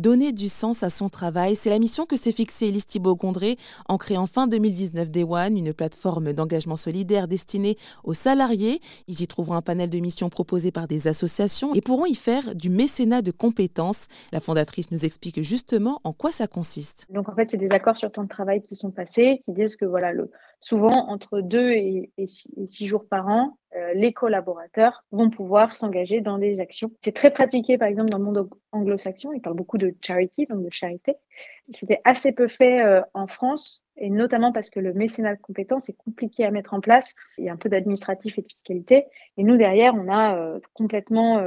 Donner du sens à son travail, c'est la mission que s'est fixée Elise Thibault-Gondré en créant fin 2019 Day One, une plateforme d'engagement solidaire destinée aux salariés. Ils y trouveront un panel de missions proposées par des associations et pourront y faire du mécénat de compétences. La fondatrice nous explique justement en quoi ça consiste. Donc en fait, c'est des accords sur temps de travail qui sont passés, qui disent que voilà, souvent entre deux et, six, jours par an, les collaborateurs vont pouvoir s'engager dans des actions. C'est très pratiqué, par exemple, dans le monde anglo-saxon. Ils parlent beaucoup de charity, donc de charité. C'était assez peu fait euh, en France, et notamment parce que le mécénat de compétences est compliqué à mettre en place. Il y a un peu d'administratif et de fiscalité. Et nous, derrière, on a euh, complètement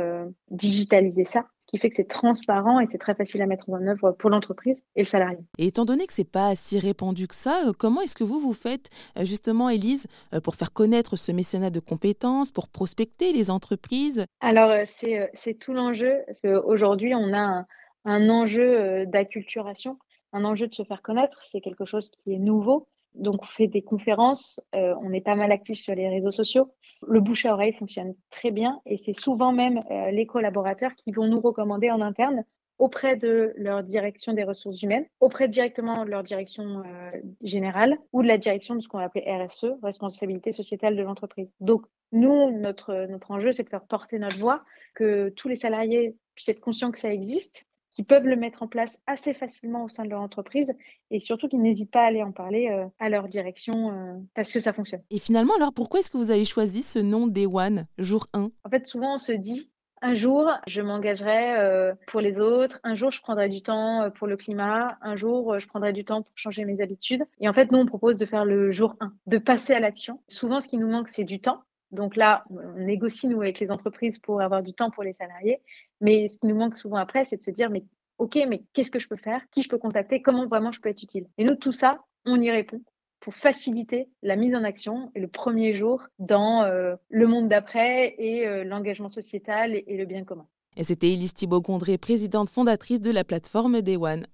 digitalisé ça ce qui fait que c'est transparent et c'est très facile à mettre en œuvre pour l'entreprise et le salarié. Et étant donné que c'est pas si répandu que ça, comment est-ce que vous vous faites justement, Élise, pour faire connaître ce mécénat de compétences pour prospecter les entreprises? Alors, euh, euh, c'est tout l'enjeu. Aujourd'hui, on a un, enjeu euh, d'acculturation, un enjeu de se faire connaître. C'est quelque chose qui est nouveau. Donc, on fait des conférences, on est pas mal actifs sur les réseaux sociaux. Le bouche à oreille fonctionne très bien et c'est souvent même les collaborateurs qui vont nous recommander en interne auprès de leur direction des ressources humaines, auprès directement de leur direction euh, générale ou de la direction de ce qu'on va appeler RSE, responsabilité sociétale de l'entreprise. Donc, nous, notre, notre enjeu, c'est de faire porter notre voix, que tous les salariés puissent être conscients que ça existe, qu'ils peuvent le mettre en place assez facilement au sein de leur entreprise et surtout qu'ils n'hésitent pas à aller en parler euh, à leur direction euh, parce que ça fonctionne. Et finalement, alors pourquoi est-ce que vous avez choisi ce nom Day One, jour 1 En fait, souvent on se dit un jour, je m'engagerai euh, pour les autres. Un jour, je prendrai du temps pour le climat. Un jour, je prendrai du temps pour changer mes habitudes. Et en fait, nous, on propose de faire le jour 1, de passer à l'action. Souvent, ce qui nous manque, c'est du temps. Donc là, on négocie, nous, avec les entreprises pour avoir du temps pour les salariés. Mais ce qui nous manque souvent après, c'est de se dire, mais OK, mais qu'est-ce que je peux faire? Qui je peux contacter? Comment vraiment je peux être utile? Et nous, tout ça, on y répond pour faciliter la mise en action et le premier jour dans euh, le monde d'après et euh, l'engagement sociétal et, le bien commun. Et c'était Elise Thibault-Gondré, présidente fondatrice de la plateforme Day One.